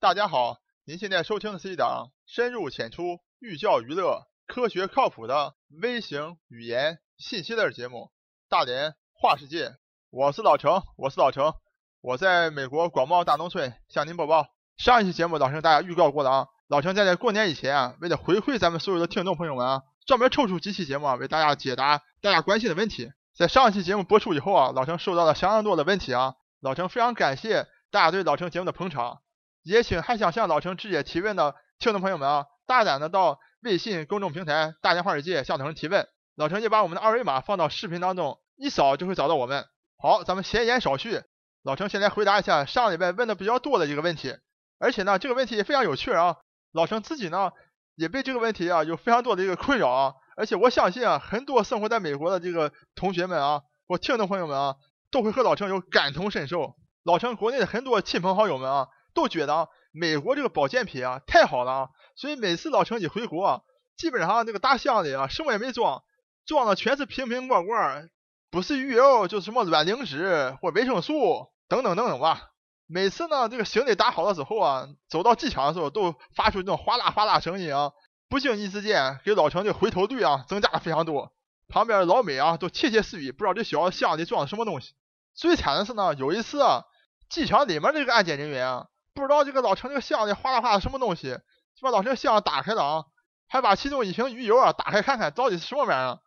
大家好，您现在收听的是一档深入浅出、寓教于乐、科学靠谱的微型语言信息类节目《大连话世界》。我是老程，我是老程，我在美国广袤大农村向您播报。上一期节目老程大家预告过了啊，老程在在过年以前啊，为了回馈咱们所有的听众朋友们啊，专门抽出几期节目啊，为大家解答大家关心的问题。在上一期节目播出以后啊，老程收到了相当多的问题啊，老程非常感谢大家对老程节目的捧场，也请还想向老程直接提问的听众朋友们啊，大胆的到微信公众平台“大连话世界”向老程提问，老程就把我们的二维码放到视频当中，一扫就会找到我们。好，咱们闲言少叙，老程先来回答一下上礼拜问的比较多的一个问题，而且呢，这个问题也非常有趣啊，老程自己呢也被这个问题啊有非常多的一个困扰啊。而且我相信啊，很多生活在美国的这个同学们啊，或听众朋友们啊，都会和老程有感同身受。老程国内的很多亲朋好友们啊，都觉得美国这个保健品啊太好了啊，所以每次老程一回国，基本上这个大箱里啊什么也没装，装的全是瓶瓶罐罐，不是鱼油就是什么卵磷脂或维生素等等等等吧。每次呢，这个行李打好了之后啊，走到机场的时候都发出这种哗啦哗啦声音啊。不经意之间，给老程的回头率啊增加了非常多。旁边的老美啊都窃窃私语，不知道这小子箱里装的什么东西。最惨的是呢，有一次啊，机场里面这个安检人员啊，不知道这个老陈这个箱里哗啦哗啦什么东西，就把老程箱打开了啊，还把其中一瓶鱼油啊打开看看到底是什么玩意儿。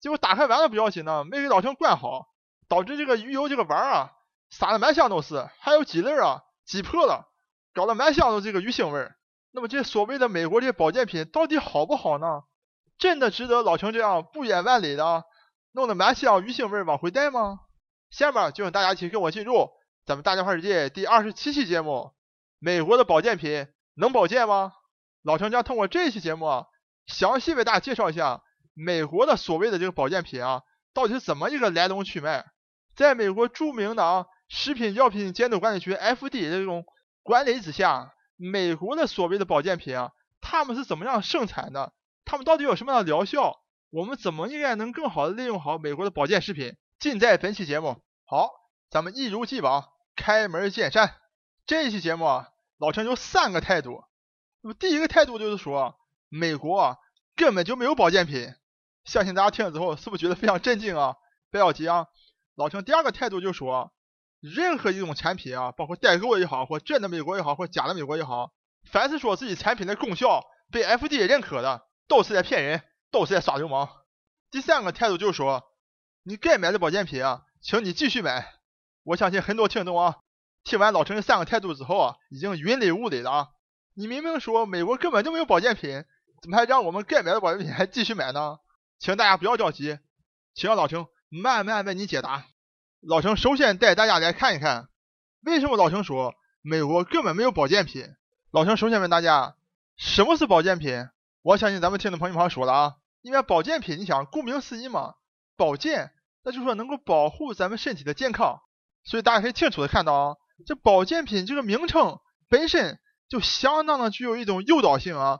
结果打开完了不要紧呢，没给老陈灌好，导致这个鱼油这个丸啊撒的满箱都是，还有几粒啊挤破了，搞得满箱都这个鱼腥味儿。那么这所谓的美国这些保健品到底好不好呢？真的值得老陈这样不远万里的弄得满箱鱼腥味儿往回带吗？下面就请大家一起跟我进入咱们大家话世界第二十七期节目：美国的保健品能保健吗？老程将通过这期节目啊，详细为大家介绍一下美国的所谓的这个保健品啊，到底是怎么一个来龙去脉。在美国著名的啊食品药品监督管理局 FDA 这种管理之下。美国的所谓的保健品啊，他们是怎么样生产的？他们到底有什么样的疗效？我们怎么应该能更好的利用好美国的保健食品？尽在本期节目。好，咱们一如既往开门见山。这期节目啊，老陈有三个态度。那么第一个态度就是说，美国根本就没有保健品。相信大家听了之后，是不是觉得非常震惊啊？不要急啊，老陈第二个态度就是说。任何一种产品啊，包括代购也好，或真的美国也好，或假的美国也好，凡是说自己产品的功效被 FDA 认可的，都是在骗人，都是在耍流氓。第三个态度就是说，你该买的保健品啊，请你继续买。我相信很多听众啊，听完老陈这三个态度之后啊，已经云里雾里了啊。你明明说美国根本就没有保健品，怎么还让我们该买的保健品还继续买呢？请大家不要着急，请让老陈慢慢为你解答。老程首先带大家来看一看，为什么老程说美国根本没有保健品？老程首先问大家，什么是保健品？我相信咱们听众朋友们说了啊，因为保健品，你想顾名思义嘛，保健，那就是说能够保护咱们身体的健康。所以大家可以清楚的看到啊，这保健品这个名称本身就相当的具有一种诱导性啊，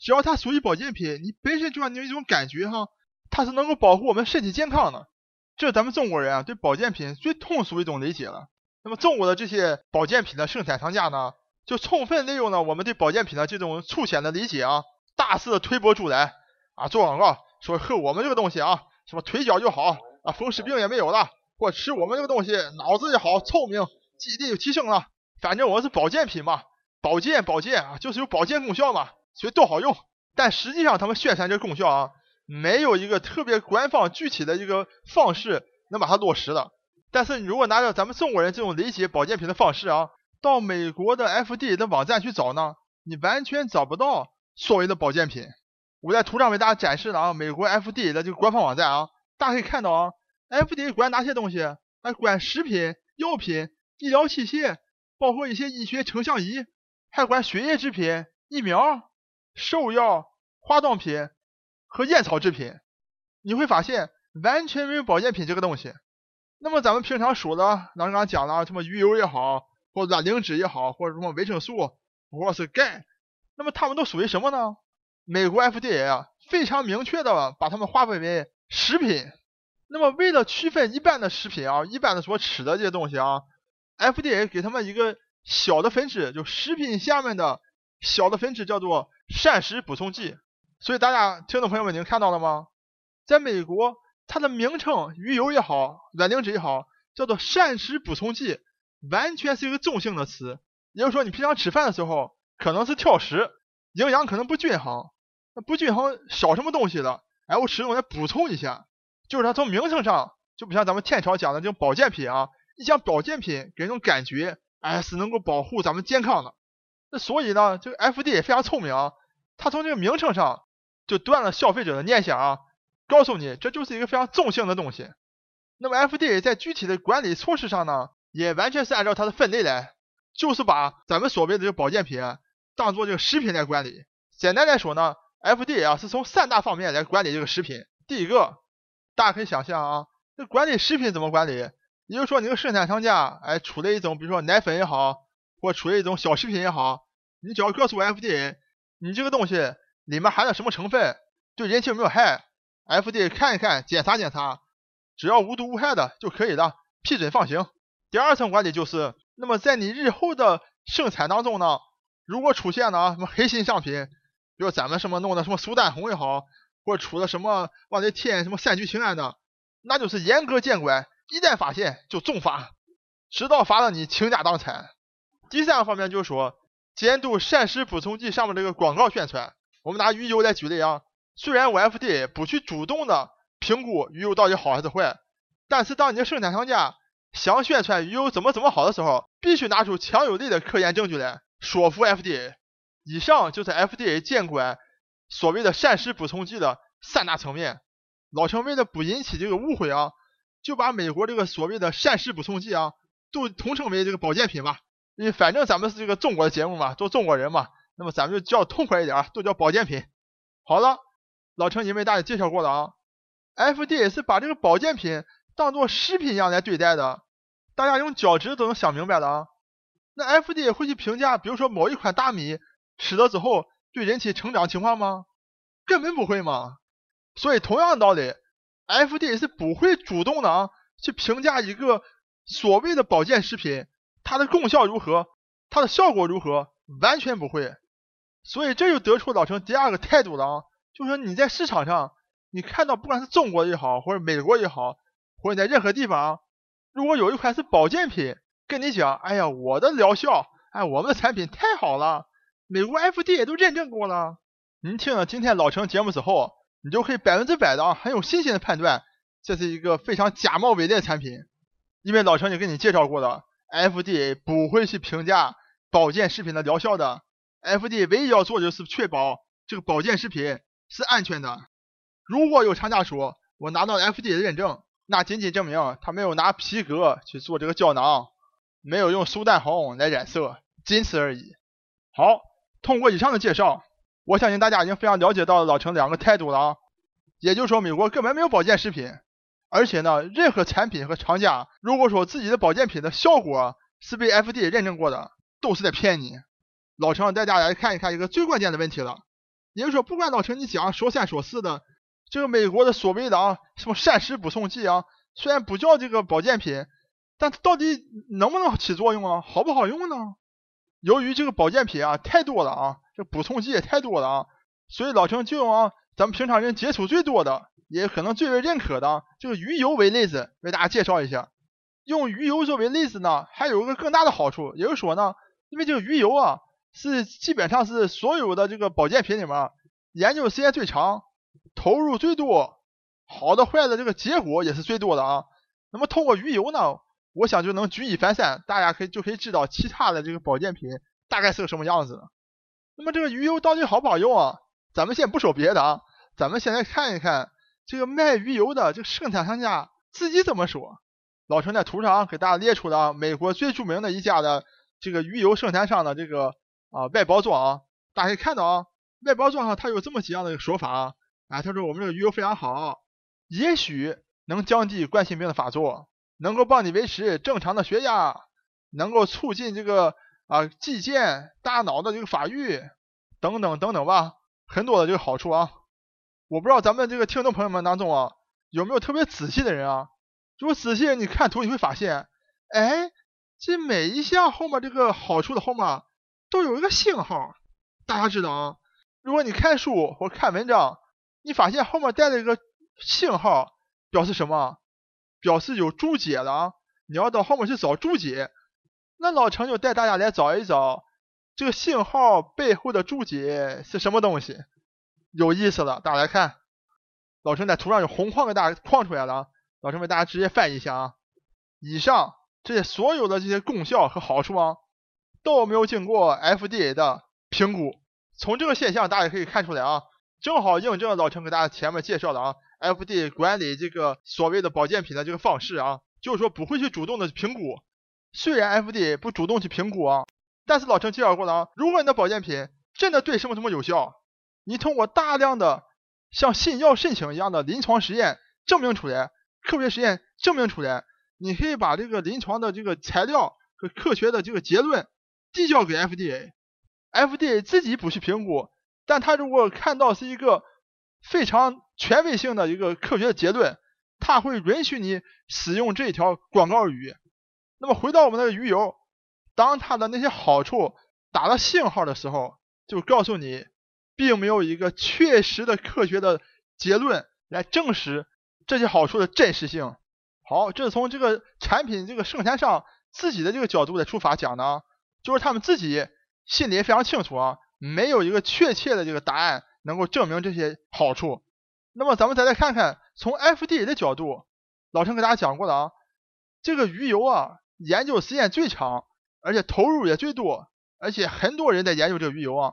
只要它属于保健品，你本身就让你有一种感觉哈，它是能够保护我们身体健康的。这是咱们中国人啊对保健品最通俗一种理解了。那么中国的这些保健品的生产厂家呢，就充分利用了我们对保健品的这种粗浅的理解啊，大肆的推波助澜啊，做广告说喝我们这个东西啊，什么腿脚就好啊，风湿病也没有了，或吃我们这个东西脑子也好，聪明，记忆力就提升了。反正我是保健品嘛，保健保健啊，就是有保健功效嘛，所以都好用。但实际上他们宣传这个功效啊。没有一个特别官方具体的一个方式能把它落实的。但是你如果拿着咱们中国人这种理解保健品的方式啊，到美国的 FDA 的网站去找呢，你完全找不到所谓的保健品。我在图上为大家展示了啊，美国 FDA 的这个官方网站啊，大家可以看到啊，FDA 管哪些东西？哎，管食品、药品、医疗器械，包括一些医学成像仪，还管血液制品、疫苗、兽药、化妆品。和烟草制品，你会发现完全没有保健品这个东西。那么咱们平常说的，刚刚讲了什么鱼油也好，或者卵磷脂也好，或者什么维生素，或者是钙，那么它们都属于什么呢？美国 FDA 啊非常明确的把它们划分为食品。那么为了区分一般的食品啊，一般的所吃的这些东西啊，FDA 给他们一个小的分支，就食品下面的小的分支叫做膳食补充剂。所以大家听众朋友们，您看到了吗？在美国，它的名称鱼油也好，卵磷脂也好，叫做膳食补充剂，完全是一个中性的词。也就是说，你平常吃饭的时候可能是挑食，营养可能不均衡，那不均衡少什么东西了，哎，我使用来补充一下。就是它从名称上就不像咱们天朝讲的这种保健品啊，一讲保健品给人种感觉，哎，是能够保护咱们健康的。那所以呢，这个 FDA 非常聪明啊，它从这个名称上就断了消费者的念想啊，告诉你这就是一个非常中性的东西。那么 FDA 在具体的管理措施上呢，也完全是按照它的分类来，就是把咱们所谓的这个保健品当做这个食品来管理。简单来说呢，FDA 啊是从三大方面来管理这个食品。第一个。大家可以想象啊，这管理食品怎么管理？也就是说，你个生产厂家，哎，出了一种，比如说奶粉也好，或出了一种小食品也好，你只要告诉 FDA，你这个东西里面含了什么成分，对人体有没有害？FDA 看一看，检查检查，只要无毒无害的就可以了，批准放行。第二层管理就是，那么在你日后的生产当中呢，如果出现了什么黑心商品，比如咱们什么弄的什么苏丹红也好。或者出了什么往里添什么三聚氰胺的，那就是严格监管，一旦发现就重罚，直到罚到你倾家荡产。第三个方面就是说，监督膳食补充剂上面这个广告宣传。我们拿鱼油来举例啊，虽然我 FDA 不去主动的评估鱼油到底好还是坏，但是当你的生产厂家想宣传鱼油怎么怎么好的时候，必须拿出强有力的科研证据来说服 FDA。以上就是 FDA 监管。所谓的膳食补充剂的三大层面，老陈为了不引起这个误会啊，就把美国这个所谓的膳食补充剂啊，都统称为这个保健品吧。因为反正咱们是这个中国的节目嘛，都中国人嘛，那么咱们就叫痛快一点，都叫保健品。好了，老陈已经为大家介绍过了啊，FDA 是把这个保健品当做食品一样来对待的，大家用脚趾都能想明白了啊。那 FDA 会去评价，比如说某一款大米吃了之后。对人体成长情况吗？根本不会嘛。所以同样的道理，FDA 是不会主动的啊去评价一个所谓的保健食品它的功效如何，它的效果如何，完全不会。所以这就得出老陈第二个态度了啊，就是说你在市场上你看到不管是中国也好，或者美国也好，或者在任何地方，如果有一款是保健品，跟你讲，哎呀，我的疗效，哎，我们的产品太好了。美国 FDA 都认证过了，您听了今天老陈节目之后，你就可以百分之百的啊，很有信心的判断，这是一个非常假冒伪劣的产品，因为老陈也给你介绍过了，FDA 不会去评价保健食品的疗效的，FDA 唯一要做的就是确保这个保健食品是安全的。如果有厂家说我拿到 FDA 的认证，那仅仅证明他没有拿皮革去做这个胶囊，没有用苏丹红来染色，仅此而已。好。通过以上的介绍，我相信大家已经非常了解到老陈两个态度了啊。也就是说，美国根本没有保健食品，而且呢，任何产品和厂家如果说自己的保健品的效果是被 FDA 认证过的，都是在骗你。老陈带大家来看一看一个最关键的问题了，也就是说，不管老陈你讲说三说四的，这个美国的所谓的啊什么膳食补充剂啊，虽然不叫这个保健品，但到底能不能起作用啊？好不好用呢？由于这个保健品啊太多了啊，这补充剂也太多了啊，所以老陈就用啊咱们平常人接触最多的，也可能最为认可的这个鱼油为例子，为大家介绍一下。用鱼油作为例子呢，还有一个更大的好处，也就是说呢，因为这个鱼油啊是基本上是所有的这个保健品里面研究时间最长、投入最多、好的坏的这个结果也是最多的啊。那么通过鱼油呢？我想就能举一反三，大家可以就可以知道其他的这个保健品大概是个什么样子。那么这个鱼油到底好不好用啊？咱们先不说别的啊，咱们先来看一看这个卖鱼油的这个生产商家自己怎么说。老陈在图上给大家列出了美国最著名的一家的这个鱼油生产商的这个啊外包装啊，大家可以看到啊，外包装上它有这么几样的说法啊，啊，他说我们这个鱼油非常好，也许能降低冠心病的发作。能够帮你维持正常的血压，能够促进这个啊肌腱、大脑的这个发育等等等等吧，很多的这个好处啊。我不知道咱们这个听众朋友们当中啊，有没有特别仔细的人啊？如果仔细你看图，你会发现，哎，这每一项后面这个好处的后面都有一个星号，大家知道啊？如果你看书或看文章，你发现后面带了一个星号，表示什么？表示有注解的啊。你要到后面去找注解，那老陈就带大家来找一找这个信号背后的注解是什么东西，有意思了。大家来看，老陈在图上有红框给大家框出来了。老陈为大家直接翻译一下啊，以上这些所有的这些功效和好处啊，都没有经过 FDA 的评估。从这个现象大家可以看出来啊，正好印证了老陈给大家前面介绍的啊，FDA 管理这个所谓的保健品的这个方式啊，就是说不会去主动的评估。虽然 FDA 不主动去评估啊，但是老陈介绍过了啊，如果你的保健品真的对什么什么有效，你通过大量的像信药申请一样的临床实验证明出来。科学实验证明出来，你可以把这个临床的这个材料和科学的这个结论递交给 FDA，FDA 自己不去评估，但他如果看到是一个非常权威性的一个科学的结论，他会允许你使用这条广告语。那么回到我们的鱼油，当它的那些好处打了星号的时候，就告诉你，并没有一个确实的科学的结论来证实。这些好处的真实性，好，这是从这个产品这个生产商自己的这个角度来出发讲的，就是他们自己心里也非常清楚啊，没有一个确切的这个答案能够证明这些好处。那么咱们再来看看从 FDA 的角度，老陈给大家讲过了啊，这个鱼油啊，研究时间最长，而且投入也最多，而且很多人在研究这个鱼油啊。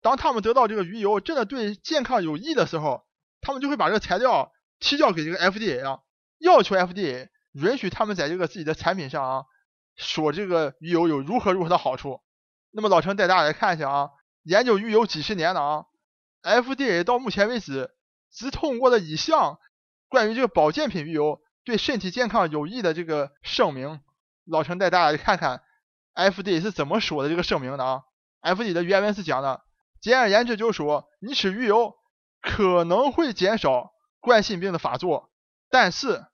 当他们得到这个鱼油真的对健康有益的时候，他们就会把这个材料。提交给这个 FDA 啊，要求 FDA 允许他们在这个自己的产品上啊，说这个鱼油有如何如何的好处。那么老陈带大家来看一下啊，研究鱼油几十年了啊，FDA 到目前为止只通过了一项关于这个保健品鱼油对身体健康有益的这个声明。老陈带大家去看看 FDA 是怎么说的这个声明的啊？FDA 的原文是讲的，简而言之就是说，你吃鱼油可能会减少。冠心病的发作，但是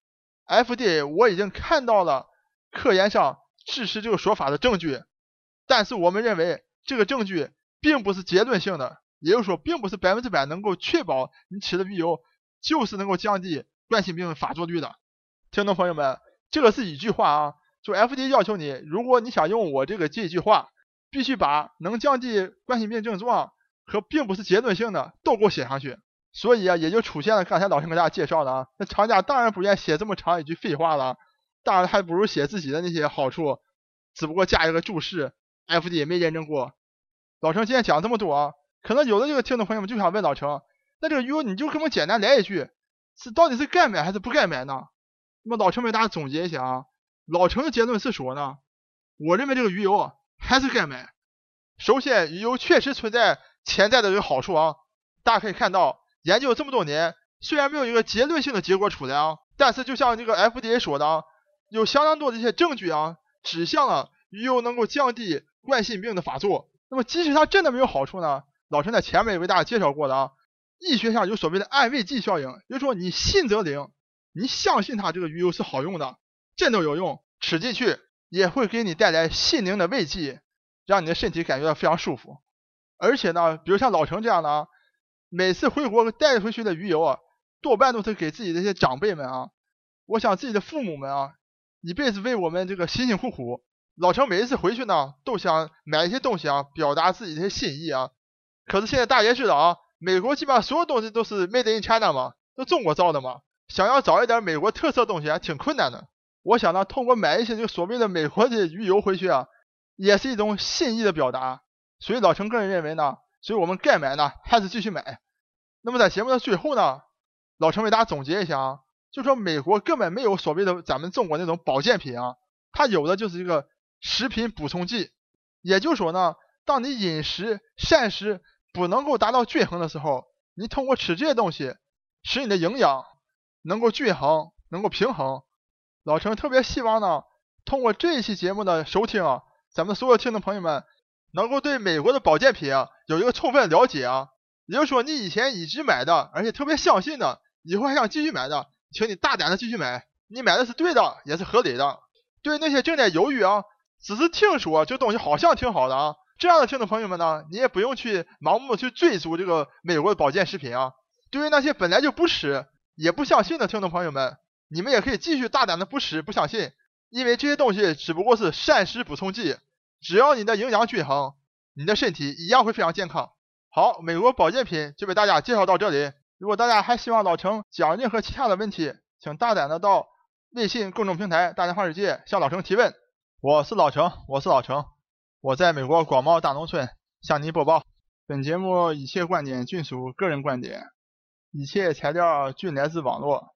FDA 我已经看到了科研上支持这个说法的证据，但是我们认为这个证据并不是结论性的，也就是说，并不是百分之百能够确保你吃的鱼油就是能够降低冠心病的发作率的。听众朋友们，这个是一句话啊，就 F D 要求你，如果你想用我这个这句话，必须把能降低冠心病症状和并不是结论性的都给我写上去。所以啊，也就出现了刚才老师给大家介绍的啊，那厂家当然不愿意写这么长一句废话了，当然还不如写自己的那些好处，只不过加一个注释，FDA 没认证过。老陈今天讲这么多啊，可能有的这个听众朋友们就想问老陈，那这个鱼油你就给我简单来一句，是到底是该买还是不该买呢？那么老陈为大家总结一下啊，老陈的结论是说呢，我认为这个鱼油还是该买。首先，鱼油确实存在潜在的这个好处啊，大家可以看到。研究这么多年，虽然没有一个结论性的结果出来啊，但是就像这个 FDA 说的啊，有相当多的一些证据啊，指向了鱼油能够降低冠心病的发作。那么即使它真的没有好处呢？老陈在前面也为大家介绍过了啊，医学上有所谓的安慰剂效应，就是说你信则灵，你相信它这个鱼油是好用的，真的有用，吃进去也会给你带来心灵的慰藉，让你的身体感觉到非常舒服。而且呢，比如像老陈这样的啊。每次回国带回去的鱼油啊，多半都是给自己的一些长辈们啊。我想自己的父母们啊，一辈子为我们这个辛辛苦苦。老陈每一次回去呢，都想买一些东西啊，表达自己的心意啊。可是现在大家知道啊，美国基本上所有东西都是 Made in China 嘛，都中国造的嘛。想要找一点美国特色东西还挺困难的。我想呢，通过买一些这个所谓的美国的鱼油回去啊，也是一种心意的表达。所以老陈个人认为呢。所以我们该买呢，还是继续买。那么在节目的最后呢，老陈为大家总结一下啊，就说美国根本没有所谓的咱们中国那种保健品啊，它有的就是一个食品补充剂。也就是说呢，当你饮食膳食不能够达到均衡的时候，你通过吃这些东西，使你的营养能够均衡，能够平衡。老陈特别希望呢，通过这一期节目的收听啊，咱们所有听众朋友们。能够对美国的保健品啊有一个充分了解啊，也就是说你以前一直买的，而且特别相信的，以后还想继续买的，请你大胆的继续买，你买的是对的，也是合理的。对那些正在犹豫啊，只是听说这东西好像挺好的啊。这样的听众朋友们呢，你也不用去盲目去追逐这个美国的保健食品啊。对于那些本来就不吃也不相信的听众朋友们，你们也可以继续大胆的不吃不相信，因为这些东西只不过是膳食补充剂，只要你的营养均衡，你的身体一样会非常健康。好，美国保健品就为大家介绍到这里。如果大家还希望老程讲任何其他的问题，请大胆的到微信公众平台“大连话世界”向老程提问。我是老程，我是老程。我在美国广袤大农村向您播报。本节目一切观点均属个人观点，一切材料均来自网络。